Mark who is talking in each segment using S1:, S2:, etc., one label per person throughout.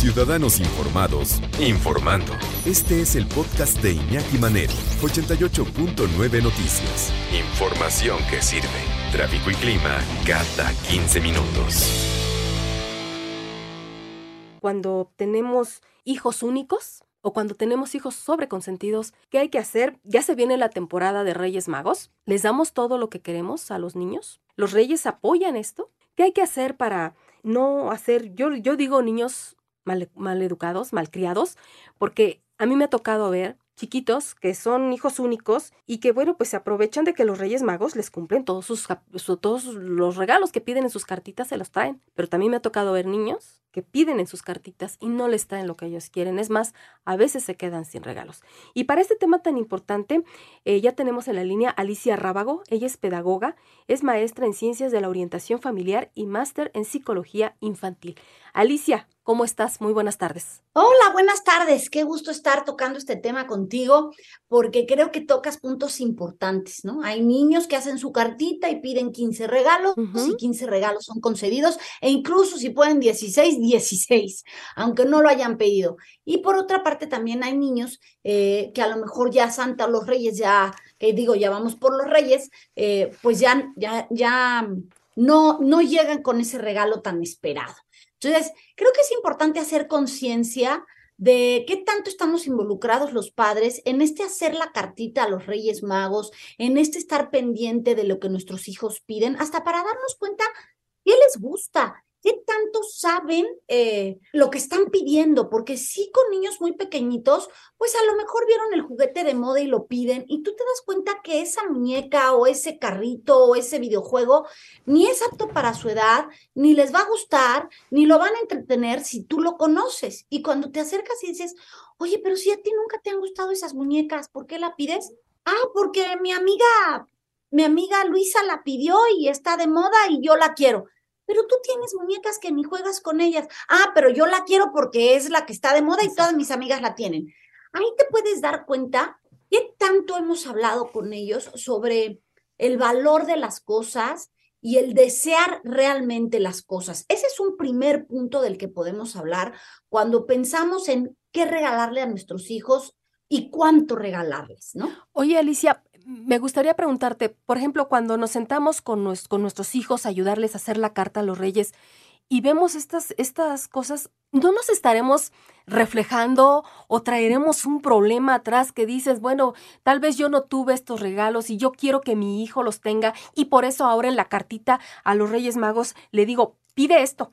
S1: Ciudadanos Informados, informando. Este es el podcast de Iñaki Manero, 88.9 Noticias. Información que sirve. Tráfico y clima cada 15 minutos.
S2: Cuando tenemos hijos únicos, o cuando tenemos hijos sobreconsentidos, ¿qué hay que hacer? Ya se viene la temporada de Reyes Magos. ¿Les damos todo lo que queremos a los niños? ¿Los reyes apoyan esto? ¿Qué hay que hacer para no hacer, yo, yo digo niños mal, mal educados, malcriados, porque a mí me ha tocado ver chiquitos que son hijos únicos y que bueno pues se aprovechan de que los Reyes Magos les cumplen todos sus todos los regalos que piden en sus cartitas se los traen pero también me ha tocado ver niños que piden en sus cartitas y no les traen lo que ellos quieren. Es más, a veces se quedan sin regalos. Y para este tema tan importante, eh, ya tenemos en la línea Alicia Rábago. Ella es pedagoga, es maestra en ciencias de la orientación familiar y máster en psicología infantil. Alicia, ¿cómo estás? Muy buenas tardes.
S3: Hola, buenas tardes. Qué gusto estar tocando este tema contigo porque creo que tocas puntos importantes, ¿no? Hay niños que hacen su cartita y piden 15 regalos y 15 regalos son concedidos e incluso si pueden 16, 16, aunque no lo hayan pedido. Y por otra parte, también hay niños eh, que a lo mejor ya Santa o los Reyes, ya, que digo, ya vamos por los Reyes, eh, pues ya, ya, ya no, no llegan con ese regalo tan esperado. Entonces, creo que es importante hacer conciencia de qué tanto estamos involucrados los padres en este hacer la cartita a los Reyes Magos, en este estar pendiente de lo que nuestros hijos piden, hasta para darnos cuenta qué les gusta, ¿Qué tanto saben eh, lo que están pidiendo? Porque sí con niños muy pequeñitos, pues a lo mejor vieron el juguete de moda y lo piden y tú te das cuenta que esa muñeca o ese carrito o ese videojuego ni es apto para su edad, ni les va a gustar, ni lo van a entretener si tú lo conoces. Y cuando te acercas y dices, oye, pero si a ti nunca te han gustado esas muñecas, ¿por qué la pides? Ah, porque mi amiga, mi amiga Luisa la pidió y está de moda y yo la quiero pero tú tienes muñecas que ni juegas con ellas. Ah, pero yo la quiero porque es la que está de moda y todas mis amigas la tienen. Ahí te puedes dar cuenta qué tanto hemos hablado con ellos sobre el valor de las cosas y el desear realmente las cosas. Ese es un primer punto del que podemos hablar cuando pensamos en qué regalarle a nuestros hijos y cuánto regalarles, ¿no?
S2: Oye, Alicia, me gustaría preguntarte, por ejemplo, cuando nos sentamos con, nuestros hijos a ayudarles a hacer la carta a los reyes y vemos estas, estas cosas, ¿no nos estaremos reflejando o traeremos un problema atrás que dices, bueno, tal vez yo no tuve estos regalos y yo quiero que mi hijo los tenga y por eso ahora en la cartita a los Reyes Magos le digo, pide esto.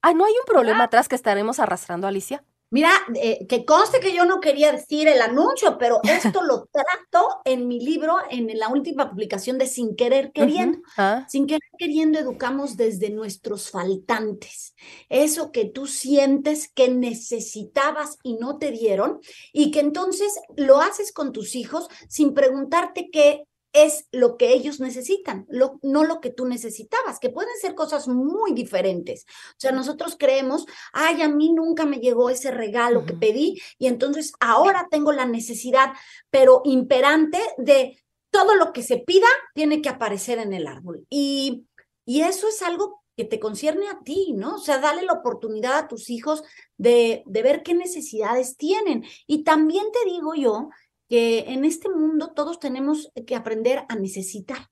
S2: Ah, ¿no hay un problema atrás que estaremos arrastrando, Alicia?
S3: Mira, eh, que conste que yo no quería decir el anuncio, pero esto lo trato en mi libro, en la última publicación de Sin Querer Queriendo. Ah. Sin Querer Queriendo educamos desde nuestros faltantes. Eso que tú sientes que necesitabas y no te dieron, y que entonces lo haces con tus hijos sin preguntarte qué es lo que ellos necesitan, no lo que tú necesitabas, que pueden ser cosas muy diferentes. O sea, nosotros creemos, ay, a mí nunca me llegó ese regalo que pedí y entonces ahora tengo la necesidad, pero imperante de todo lo que se pida tiene que aparecer en el árbol. Y, y eso es algo que te concierne a ti, ¿no? O sea, dale la oportunidad a tus hijos de, de ver qué necesidades tienen. Y también te digo yo que en este mundo todos tenemos que aprender a necesitar.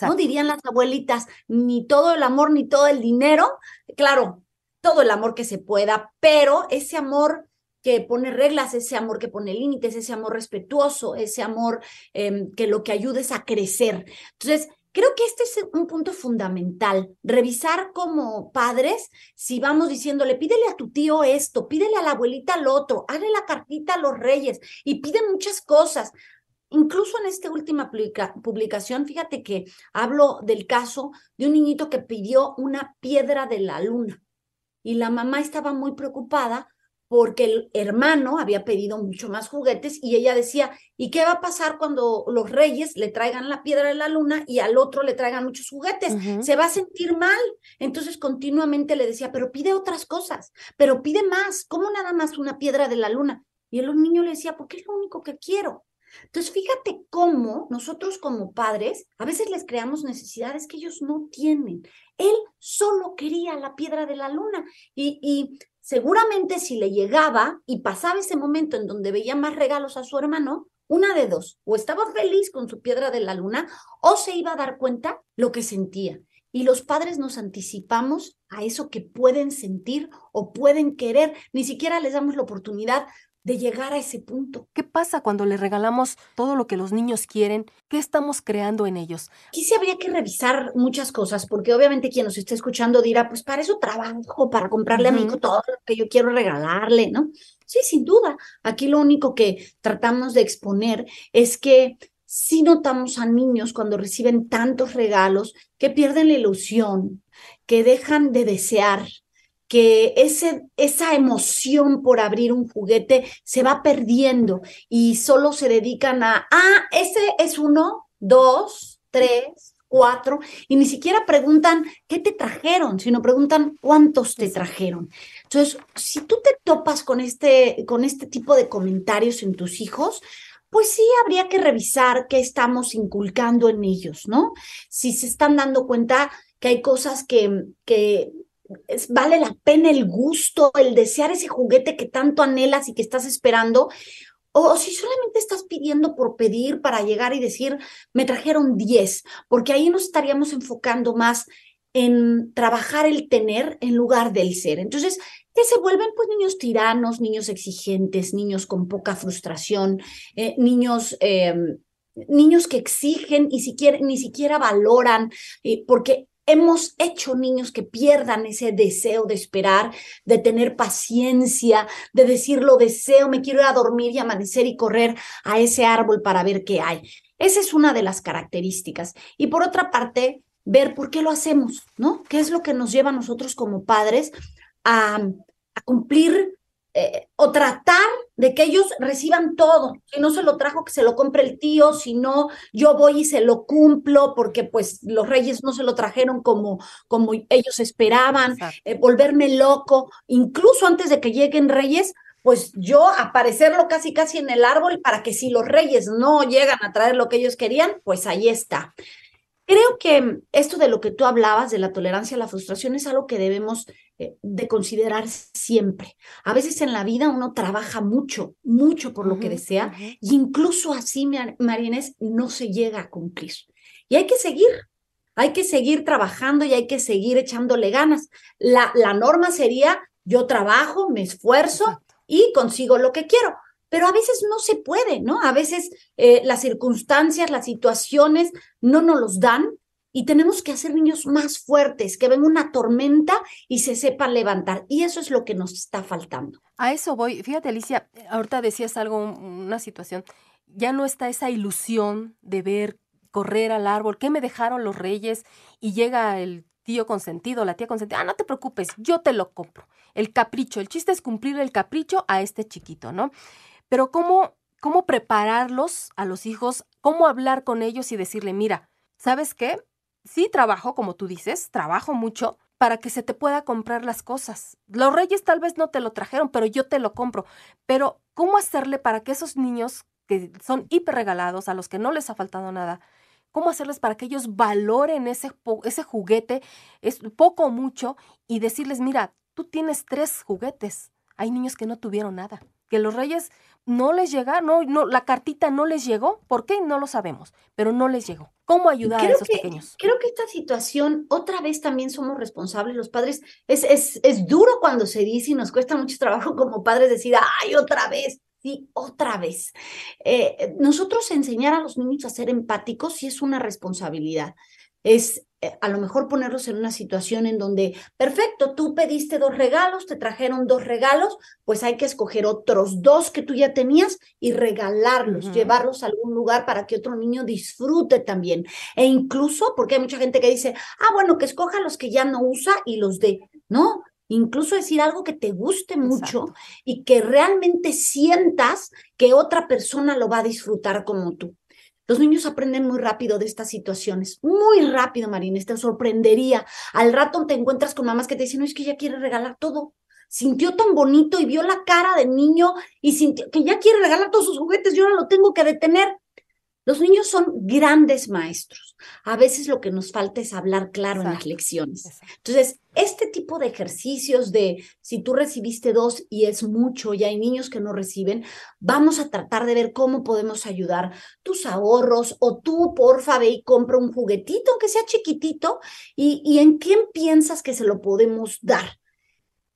S3: No dirían las abuelitas, ni todo el amor, ni todo el dinero. Claro, todo el amor que se pueda, pero ese amor que pone reglas, ese amor que pone límites, ese amor respetuoso, ese amor em, que lo que ayuda es a crecer. Entonces, Creo que este es un punto fundamental, revisar como padres si vamos diciéndole, pídele a tu tío esto, pídele a la abuelita lo otro, hazle la cartita a los reyes y pide muchas cosas. Incluso en esta última publicación, fíjate que hablo del caso de un niñito que pidió una piedra de la luna y la mamá estaba muy preocupada porque el hermano había pedido mucho más juguetes y ella decía, ¿y qué va a pasar cuando los reyes le traigan la piedra de la luna y al otro le traigan muchos juguetes? Se va a sentir mal. Entonces continuamente le decía, pero pide otras cosas, pero pide más, ¿cómo nada más una piedra de la luna? Y el niño le decía, porque es lo único que quiero. Entonces, fíjate cómo nosotros como padres a veces les creamos necesidades que ellos no tienen. Él solo quería la piedra de la luna y, y seguramente si le llegaba y pasaba ese momento en donde veía más regalos a su hermano, una de dos, o estaba feliz con su piedra de la luna o se iba a dar cuenta lo que sentía. Y los padres nos anticipamos a eso que pueden sentir o pueden querer, ni siquiera les damos la oportunidad de llegar a ese punto.
S2: ¿Qué pasa cuando le regalamos todo lo que los niños quieren? ¿Qué estamos creando en ellos?
S3: Aquí sí habría que revisar muchas cosas, porque obviamente quien nos está escuchando dirá, pues para eso trabajo, para comprarle a mi hijo todo lo que yo quiero regalarle, ¿no? Sí, sin duda. Aquí lo único que tratamos de exponer es que si notamos a niños cuando reciben tantos regalos que pierden la ilusión, que dejan de desear, que ese, esa emoción por abrir un juguete se va perdiendo y solo se dedican a, ah, ese es uno, dos, tres, cuatro, y ni siquiera preguntan qué te trajeron, sino preguntan cuántos te trajeron. Entonces, si tú te topas con este, con este tipo de comentarios en tus hijos, pues sí habría que revisar qué estamos inculcando en ellos, ¿no? Si se están dando cuenta que hay cosas que, que vale la pena el gusto, el desear ese juguete que tanto anhelas y que estás esperando, o, si solamente estás pidiendo por pedir para llegar y decir, me trajeron 10, porque ahí nos estaríamos enfocando más en trabajar el tener en lugar del ser. Entonces, que se vuelven pues niños tiranos, niños exigentes, niños con poca frustración, eh, niños... Em, niños que exigen y siquiera, ni siquiera valoran, eh, porque hemos hecho niños que pierdan ese deseo de esperar, de tener paciencia, de decir lo deseo, me quiero ir a dormir y amanecer y correr a ese árbol para ver qué hay. Esa es una de las características. Y por otra parte, ver por qué lo hacemos, ¿no? ¿Qué es lo que nos lleva a nosotros como padres a, a cumplir eh, o tratar de que ellos reciban todo. Si no se lo trajo, que se lo compre el tío, si no, yo voy y se lo cumplo porque pues los reyes no se lo trajeron como, como ellos esperaban, eh, volverme loco, incluso antes de que lleguen reyes, pues yo aparecerlo casi casi en el árbol para que si los reyes no llegan a traer lo que ellos querían, pues ahí está. Creo que esto de lo que tú hablabas, de la tolerancia a la frustración, es algo que debemos de considerar siempre. A veces en la vida uno trabaja mucho, mucho por lo que desea, y incluso así, Marines, no se llega a cumplir. Y hay que seguir, hay que seguir trabajando y hay que seguir echándole ganas. La, la norma sería, yo trabajo, me esfuerzo y consigo lo que quiero pero a veces no se puede, ¿no? A veces eh, las circunstancias, las situaciones no nos los dan y tenemos que hacer niños más fuertes, que ven una tormenta y se sepan levantar. Y eso es lo que nos está faltando.
S2: A eso voy. Fíjate, Alicia, ahorita decías algo, una situación. Ya no está esa ilusión de ver correr al árbol, ¿qué me dejaron los reyes? Y llega el tío consentido, la tía consentida, ah, no te preocupes, yo te lo compro. El capricho, el chiste es cumplir el capricho a este chiquito, ¿no? Pero ¿cómo, cómo prepararlos a los hijos? ¿Cómo hablar con ellos y decirle, mira, ¿sabes qué? Sí trabajo, como tú dices, trabajo mucho para que se te pueda comprar las cosas. Los reyes tal vez no te lo trajeron, pero yo te lo compro. Pero, ¿cómo hacerle para que esos niños que son hiper regalados, a los que no les ha faltado nada, cómo hacerles para que ellos valoren ese, ese juguete, es poco o mucho, y decirles, mira, tú tienes tres juguetes. Hay niños que no tuvieron nada que los reyes no les llega, no, no, la cartita no les llegó, ¿por qué? No lo sabemos, pero no les llegó. ¿Cómo ayudar a esos pequeños?
S3: Creo que esta situación, otra vez también somos responsables los padres. Es, es, es duro cuando se dice y nos cuesta mucho trabajo como padres decir, ay, otra vez. Sí, otra vez. Eh, nosotros enseñar a los niños a ser empáticos sí es una responsabilidad. Es eh, a lo mejor ponerlos en una situación en donde, perfecto, tú pediste dos regalos, te trajeron dos regalos, pues hay que escoger otros dos que tú ya tenías y regalarlos, llevarlos a algún lugar para que otro niño disfrute también. E incluso, porque hay mucha gente que dice, ah, bueno, que escoja los que ya no usa y los dé. No, incluso decir algo que te guste mucho y que realmente sientas que otra persona lo va a disfrutar como tú. Los niños aprenden muy rápido de estas situaciones, muy rápido, Marina, te sorprendería. Al rato te encuentras con mamás que te dicen, no, es que ella quiere regalar todo. sintió tan bonito y vio la cara del niño y sintió que ya quiere regalar todos sus juguetes, yo ahora lo tengo que detener. Los niños son grandes maestros. A veces lo que nos falta es hablar claro en las lecciones. Entonces, este tipo de ejercicios de si tú recibiste dos y es mucho y hay niños que no reciben, vamos a tratar de ver cómo podemos ayudar tus ahorros o tú, porfa, ve y compra un juguetito, aunque sea chiquitito, y, y en quién piensas que se lo podemos dar.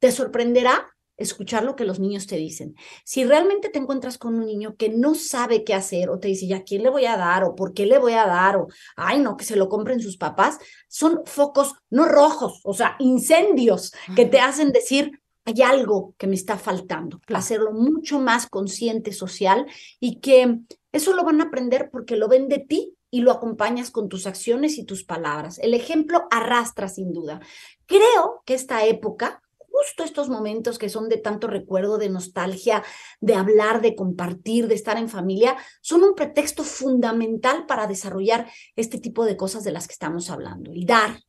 S3: Te sorprenderá escuchar lo que los niños te dicen. Si realmente te encuentras con un niño que no sabe qué hacer o te dice, ¿ya quién le voy a dar? o por qué le voy a dar? o, ay, no, que se lo compren sus papás, son focos no rojos, o sea, incendios que te hacen decir, hay algo que me está faltando, hacerlo mucho más consciente social y que eso lo van a aprender porque lo ven de ti y lo acompañas con tus acciones y tus palabras. El ejemplo arrastra sin duda. Creo que esta época justo estos momentos que son de tanto recuerdo, de nostalgia, de hablar, de compartir, de estar en familia, son un pretexto fundamental para desarrollar este tipo de cosas de las que estamos hablando. El dar,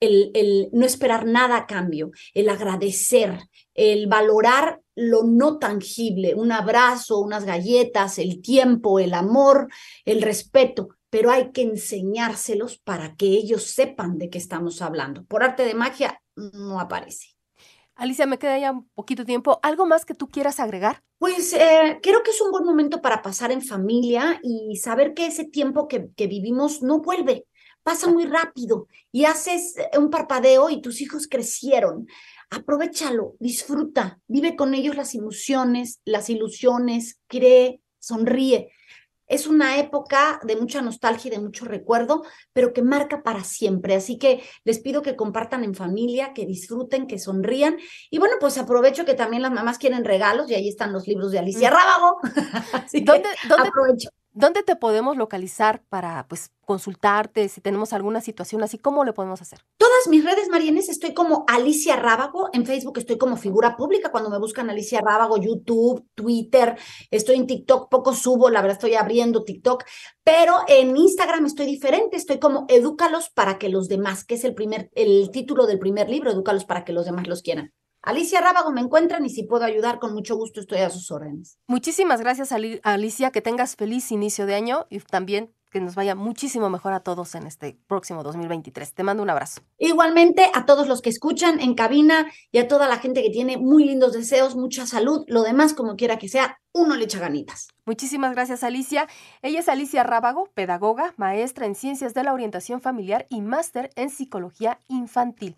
S3: el, no esperar nada a cambio, el agradecer, el valorar lo no tangible, un abrazo, unas galletas, el tiempo, el amor, el respeto pero hay que enseñárselos para que ellos sepan de qué estamos hablando. Por arte de magia no aparece.
S2: Alicia, me queda ya un poquito tiempo. ¿Algo más que tú quieras agregar?
S3: Pues eh, creo que es un buen momento para pasar en familia y saber que ese tiempo que, que vivimos no vuelve, pasa muy rápido y haces un parpadeo y tus hijos crecieron. Aprovechalo, disfruta, vive con ellos las emociones, las ilusiones, cree, sonríe. Es una época de mucha nostalgia y de mucho recuerdo, pero que marca para siempre. Así que les pido que compartan en familia, que disfruten, que sonrían. Y bueno, pues aprovecho que también las mamás quieren regalos y ahí están los libros de Alicia mm. Rábago. Así
S2: ¿Dónde, ¿dónde, aprovecho. ¿Dónde te podemos localizar para pues consultarte si tenemos alguna situación así? ¿Cómo le podemos hacer?
S3: Todas mis redes, Marienes, estoy como Alicia Rábago. En Facebook estoy como figura pública. Cuando me buscan Alicia Rábago, YouTube, Twitter, estoy en TikTok, poco subo, la verdad estoy abriendo TikTok, pero en Instagram estoy diferente. Estoy como Edúcalos para que los demás, que es el primer, el título del primer libro, Edúcalos para que los demás los quieran. Alicia Rábago me encuentran y si puedo ayudar, con mucho gusto estoy a sus órdenes.
S2: Muchísimas gracias, Alicia. Que tengas feliz inicio de año y también que nos vaya muchísimo mejor a todos en este próximo 2023. Te mando un abrazo.
S3: Igualmente a todos los que escuchan en cabina y a toda la gente que tiene muy lindos deseos, mucha salud, lo demás como quiera que sea, uno le echa ganitas.
S2: Muchísimas gracias Alicia. Ella es Alicia Rábago, pedagoga, maestra en ciencias de la orientación familiar y máster en psicología infantil.